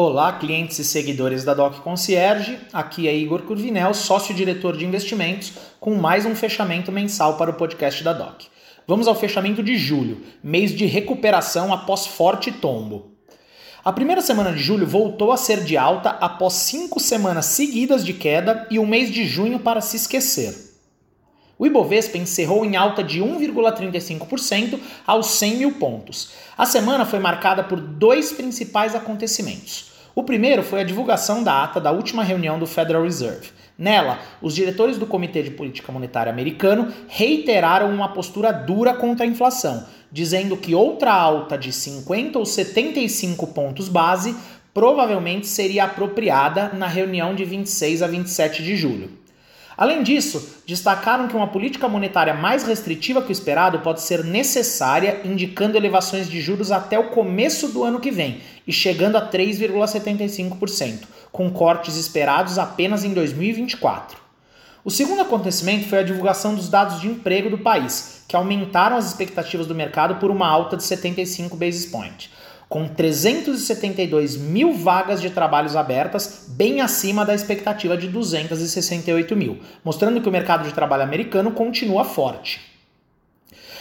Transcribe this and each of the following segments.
Olá, clientes e seguidores da Doc Concierge. Aqui é Igor Curvinel, sócio-diretor de investimentos, com mais um fechamento mensal para o podcast da Doc. Vamos ao fechamento de julho, mês de recuperação após forte tombo. A primeira semana de julho voltou a ser de alta após cinco semanas seguidas de queda e o mês de junho para se esquecer. O Ibovespa encerrou em alta de 1,35% aos 100 mil pontos. A semana foi marcada por dois principais acontecimentos. O primeiro foi a divulgação da ata da última reunião do Federal Reserve. Nela, os diretores do Comitê de Política Monetária americano reiteraram uma postura dura contra a inflação, dizendo que outra alta de 50 ou 75 pontos base provavelmente seria apropriada na reunião de 26 a 27 de julho. Além disso, destacaram que uma política monetária mais restritiva que o esperado pode ser necessária, indicando elevações de juros até o começo do ano que vem e chegando a 3,75%, com cortes esperados apenas em 2024. O segundo acontecimento foi a divulgação dos dados de emprego do país, que aumentaram as expectativas do mercado por uma alta de 75 basis points com 372 mil vagas de trabalhos abertas, bem acima da expectativa de 268 mil, mostrando que o mercado de trabalho americano continua forte.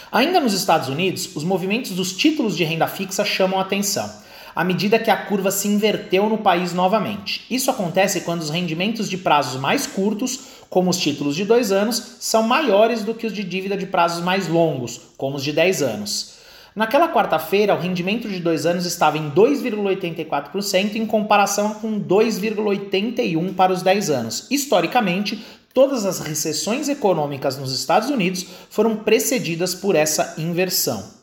Ainda nos Estados Unidos, os movimentos dos títulos de renda fixa chamam a atenção, à medida que a curva se inverteu no país novamente. Isso acontece quando os rendimentos de prazos mais curtos, como os títulos de dois anos, são maiores do que os de dívida de prazos mais longos, como os de 10 anos. Naquela quarta-feira, o rendimento de dois anos estava em 2,84% em comparação com 2,81% para os 10 anos. Historicamente, todas as recessões econômicas nos Estados Unidos foram precedidas por essa inversão.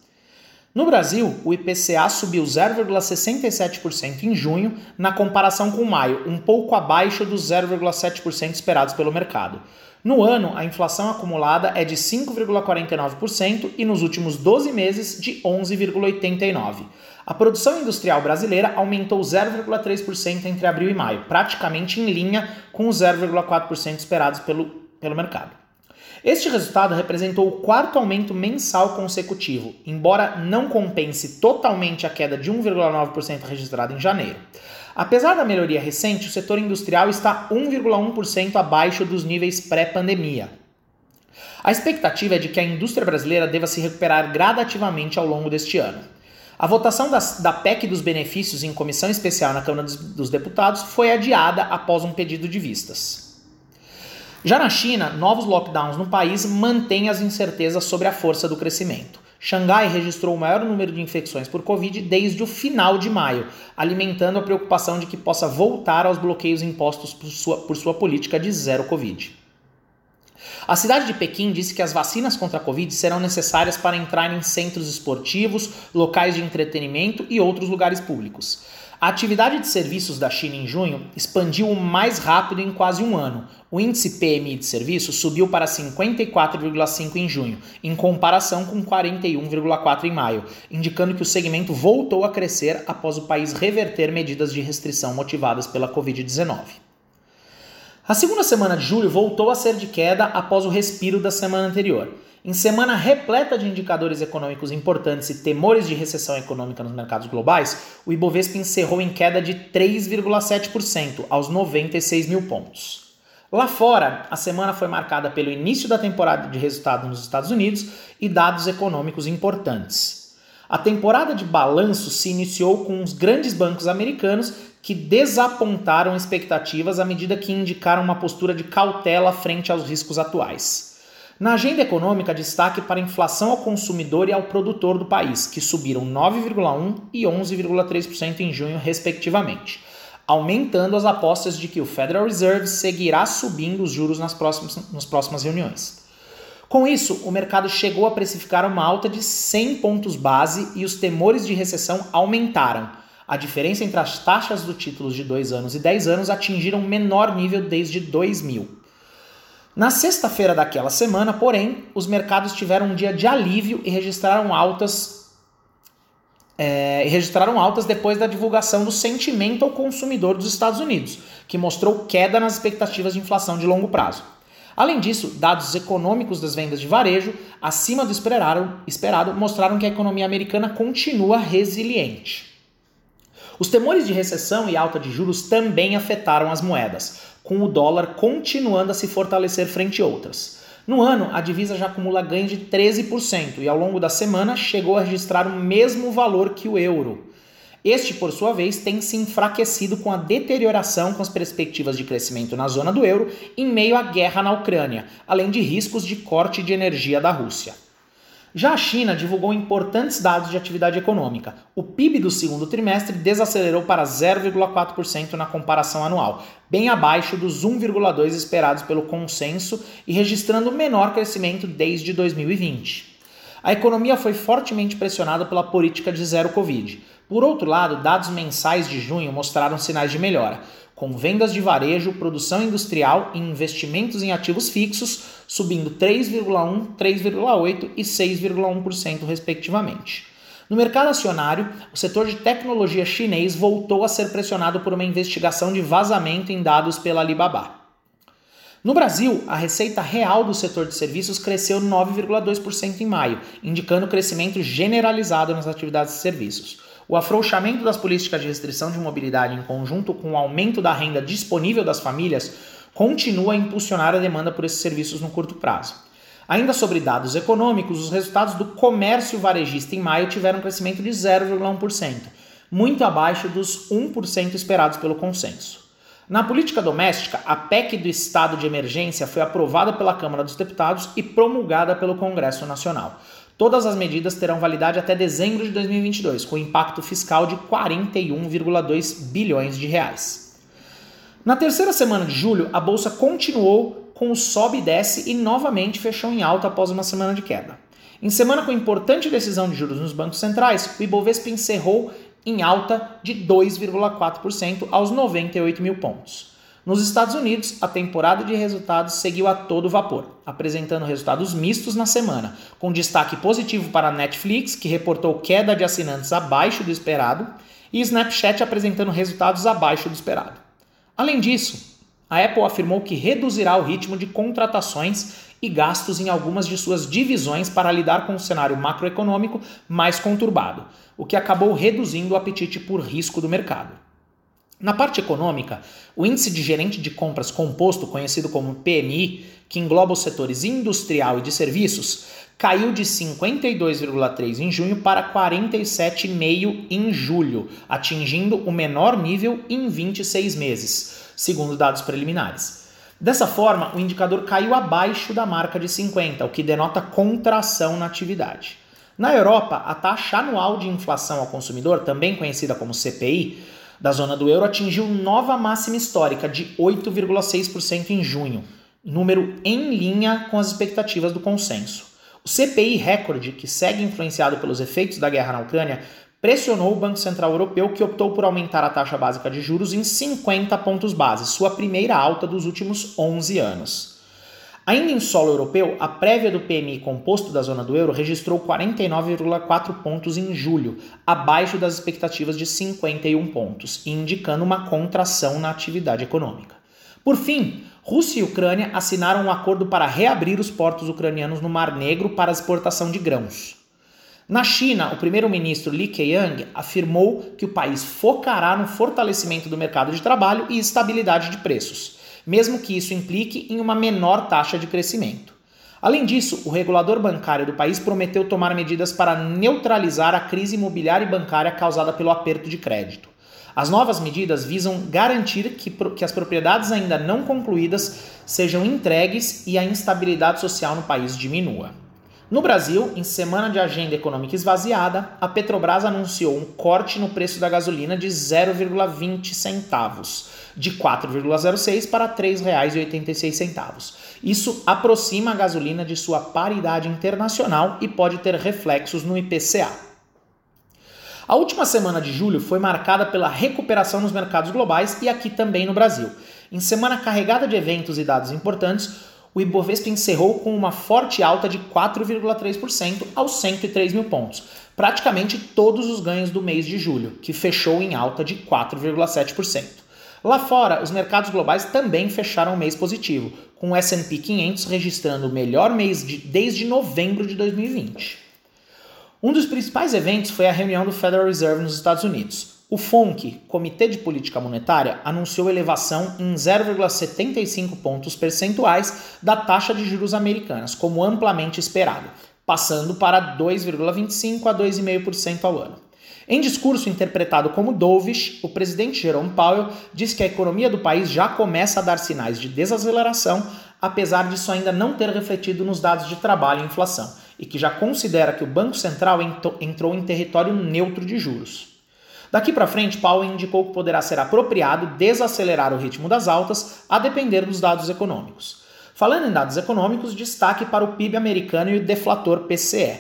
No Brasil, o IPCA subiu 0,67% em junho, na comparação com maio, um pouco abaixo dos 0,7% esperados pelo mercado. No ano, a inflação acumulada é de 5,49% e nos últimos 12 meses de 11,89%. A produção industrial brasileira aumentou 0,3% entre abril e maio, praticamente em linha com os 0,4% esperados pelo, pelo mercado. Este resultado representou o quarto aumento mensal consecutivo, embora não compense totalmente a queda de 1,9% registrada em janeiro. Apesar da melhoria recente, o setor industrial está 1,1% abaixo dos níveis pré-pandemia. A expectativa é de que a indústria brasileira deva se recuperar gradativamente ao longo deste ano. A votação das, da PEC dos benefícios em comissão especial na Câmara dos, dos Deputados foi adiada após um pedido de vistas. Já na China, novos lockdowns no país mantêm as incertezas sobre a força do crescimento. Xangai registrou o maior número de infecções por Covid desde o final de maio, alimentando a preocupação de que possa voltar aos bloqueios impostos por sua, por sua política de zero Covid. A cidade de Pequim disse que as vacinas contra a Covid serão necessárias para entrar em centros esportivos, locais de entretenimento e outros lugares públicos. A atividade de serviços da China em junho expandiu mais rápido em quase um ano. O índice PMI de serviços subiu para 54,5 em junho, em comparação com 41,4 em maio, indicando que o segmento voltou a crescer após o país reverter medidas de restrição motivadas pela Covid-19. A segunda semana de julho voltou a ser de queda após o respiro da semana anterior. Em semana repleta de indicadores econômicos importantes e temores de recessão econômica nos mercados globais, o Ibovespa encerrou em queda de 3,7% aos 96 mil pontos. Lá fora, a semana foi marcada pelo início da temporada de resultados nos Estados Unidos e dados econômicos importantes. A temporada de balanço se iniciou com os grandes bancos americanos que desapontaram expectativas à medida que indicaram uma postura de cautela frente aos riscos atuais. Na agenda econômica, destaque para a inflação ao consumidor e ao produtor do país, que subiram 9,1% e 11,3% em junho, respectivamente, aumentando as apostas de que o Federal Reserve seguirá subindo os juros nas próximas, nas próximas reuniões. Com isso, o mercado chegou a precificar uma alta de 100 pontos base e os temores de recessão aumentaram. A diferença entre as taxas do títulos de 2 anos e 10 anos atingiram menor nível desde 2000. Na sexta-feira daquela semana, porém, os mercados tiveram um dia de alívio e registraram altas é, registraram altas depois da divulgação do sentimento ao consumidor dos Estados Unidos, que mostrou queda nas expectativas de inflação de longo prazo. Além disso, dados econômicos das vendas de varejo, acima do esperado mostraram que a economia americana continua resiliente. Os temores de recessão e alta de juros também afetaram as moedas, com o dólar continuando a se fortalecer frente a outras. No ano, a divisa já acumula ganho de 13% e ao longo da semana chegou a registrar o mesmo valor que o euro. Este, por sua vez, tem se enfraquecido com a deterioração com as perspectivas de crescimento na zona do euro em meio à guerra na Ucrânia, além de riscos de corte de energia da Rússia. Já a China divulgou importantes dados de atividade econômica. O PIB do segundo trimestre desacelerou para 0,4% na comparação anual, bem abaixo dos 1,2% esperados pelo consenso e registrando o menor crescimento desde 2020. A economia foi fortemente pressionada pela política de zero Covid. Por outro lado, dados mensais de junho mostraram sinais de melhora, com vendas de varejo, produção industrial e investimentos em ativos fixos subindo 3,1%, 3,8% e 6,1%, respectivamente. No mercado acionário, o setor de tecnologia chinês voltou a ser pressionado por uma investigação de vazamento em dados pela Alibaba. No Brasil, a receita real do setor de serviços cresceu 9,2% em maio, indicando crescimento generalizado nas atividades de serviços. O afrouxamento das políticas de restrição de mobilidade, em conjunto com o aumento da renda disponível das famílias, continua a impulsionar a demanda por esses serviços no curto prazo. Ainda sobre dados econômicos, os resultados do comércio varejista em maio tiveram um crescimento de 0,1%, muito abaixo dos 1% esperados pelo consenso. Na política doméstica, a PEC do estado de emergência foi aprovada pela Câmara dos Deputados e promulgada pelo Congresso Nacional. Todas as medidas terão validade até dezembro de 2022, com impacto fiscal de 41,2 bilhões de reais. Na terceira semana de julho, a bolsa continuou com o sobe e desce e novamente fechou em alta após uma semana de queda. Em semana com importante decisão de juros nos bancos centrais, o Ibovespa encerrou em alta de 2,4% aos 98 mil pontos. Nos Estados Unidos, a temporada de resultados seguiu a todo vapor, apresentando resultados mistos na semana, com destaque positivo para a Netflix, que reportou queda de assinantes abaixo do esperado, e Snapchat apresentando resultados abaixo do esperado. Além disso, a Apple afirmou que reduzirá o ritmo de contratações e gastos em algumas de suas divisões para lidar com um cenário macroeconômico mais conturbado, o que acabou reduzindo o apetite por risco do mercado. Na parte econômica, o índice de gerente de compras composto, conhecido como PMI, que engloba os setores industrial e de serviços, caiu de 52,3 em junho para 47,5 em julho, atingindo o menor nível em 26 meses, segundo dados preliminares. Dessa forma, o indicador caiu abaixo da marca de 50, o que denota contração na atividade. Na Europa, a taxa anual de inflação ao consumidor, também conhecida como CPI, da zona do euro atingiu nova máxima histórica de 8,6% em junho, número em linha com as expectativas do consenso. O CPI recorde, que segue influenciado pelos efeitos da guerra na Ucrânia, pressionou o Banco Central Europeu, que optou por aumentar a taxa básica de juros em 50 pontos base, sua primeira alta dos últimos 11 anos. Ainda em solo europeu, a prévia do PMI composto da zona do euro registrou 49,4 pontos em julho, abaixo das expectativas de 51 pontos, indicando uma contração na atividade econômica. Por fim, Rússia e Ucrânia assinaram um acordo para reabrir os portos ucranianos no Mar Negro para exportação de grãos. Na China, o primeiro-ministro Li Keqiang afirmou que o país focará no fortalecimento do mercado de trabalho e estabilidade de preços, mesmo que isso implique em uma menor taxa de crescimento. Além disso, o regulador bancário do país prometeu tomar medidas para neutralizar a crise imobiliária e bancária causada pelo aperto de crédito. As novas medidas visam garantir que, que as propriedades ainda não concluídas sejam entregues e a instabilidade social no país diminua. No Brasil, em semana de agenda econômica esvaziada, a Petrobras anunciou um corte no preço da gasolina de 0,20 centavos, de 4,06 para R$ 3,86. Isso aproxima a gasolina de sua paridade internacional e pode ter reflexos no IPCA. A última semana de julho foi marcada pela recuperação nos mercados globais e aqui também no Brasil. Em semana carregada de eventos e dados importantes, o Ibovespa encerrou com uma forte alta de 4,3% aos 103 mil pontos, praticamente todos os ganhos do mês de julho, que fechou em alta de 4,7%. Lá fora, os mercados globais também fecharam o mês positivo, com o S&P 500 registrando o melhor mês de, desde novembro de 2020. Um dos principais eventos foi a reunião do Federal Reserve nos Estados Unidos. O FONC, Comitê de Política Monetária, anunciou elevação em 0,75 pontos percentuais da taxa de juros americanas, como amplamente esperado, passando para 2,25 a 2,5% ao ano. Em discurso interpretado como dovish, o presidente Jerome Powell disse que a economia do país já começa a dar sinais de desaceleração, apesar disso ainda não ter refletido nos dados de trabalho e inflação, e que já considera que o Banco Central entrou em território neutro de juros. Daqui para frente, Powell indicou que poderá ser apropriado desacelerar o ritmo das altas a depender dos dados econômicos. Falando em dados econômicos, destaque para o PIB americano e o deflator PCE.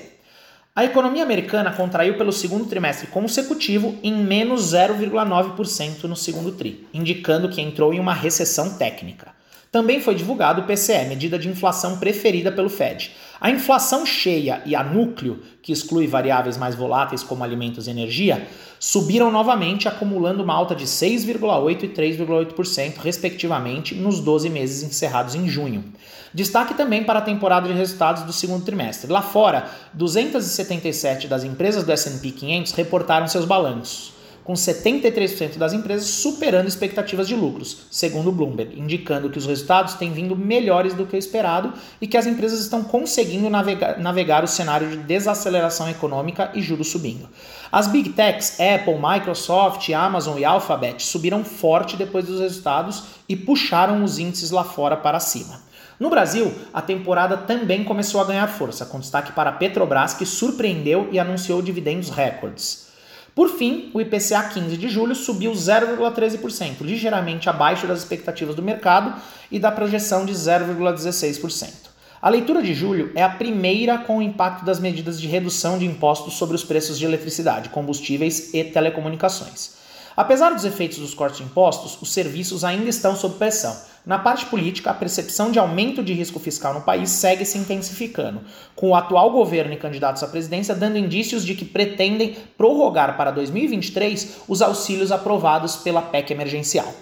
A economia americana contraiu pelo segundo trimestre consecutivo em menos 0,9% no segundo TRI, indicando que entrou em uma recessão técnica. Também foi divulgado o PCE, medida de inflação preferida pelo Fed. A inflação cheia e a núcleo, que exclui variáveis mais voláteis como alimentos e energia, subiram novamente, acumulando uma alta de 6,8% e 3,8%, respectivamente, nos 12 meses encerrados em junho. Destaque também para a temporada de resultados do segundo trimestre. Lá fora, 277 das empresas do S&P 500 reportaram seus balanços com 73% das empresas superando expectativas de lucros, segundo o Bloomberg, indicando que os resultados têm vindo melhores do que o esperado e que as empresas estão conseguindo navegar, navegar o cenário de desaceleração econômica e juros subindo. As Big Techs, Apple, Microsoft, Amazon e Alphabet subiram forte depois dos resultados e puxaram os índices lá fora para cima. No Brasil, a temporada também começou a ganhar força, com destaque para a Petrobras, que surpreendeu e anunciou dividendos recordes. Por fim, o IPCA 15 de julho subiu 0,13%, ligeiramente abaixo das expectativas do mercado e da projeção de 0,16%. A leitura de julho é a primeira com o impacto das medidas de redução de impostos sobre os preços de eletricidade, combustíveis e telecomunicações. Apesar dos efeitos dos cortes de impostos, os serviços ainda estão sob pressão. Na parte política, a percepção de aumento de risco fiscal no país segue se intensificando, com o atual governo e candidatos à presidência dando indícios de que pretendem prorrogar para 2023 os auxílios aprovados pela PEC emergencial.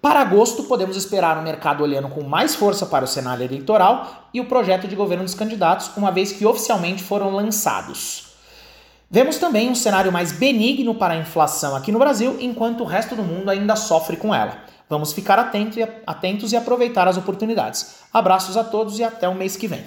Para agosto, podemos esperar o mercado olhando com mais força para o cenário eleitoral e o projeto de governo dos candidatos, uma vez que oficialmente foram lançados. Vemos também um cenário mais benigno para a inflação aqui no Brasil, enquanto o resto do mundo ainda sofre com ela. Vamos ficar atentos e aproveitar as oportunidades. Abraços a todos e até o mês que vem.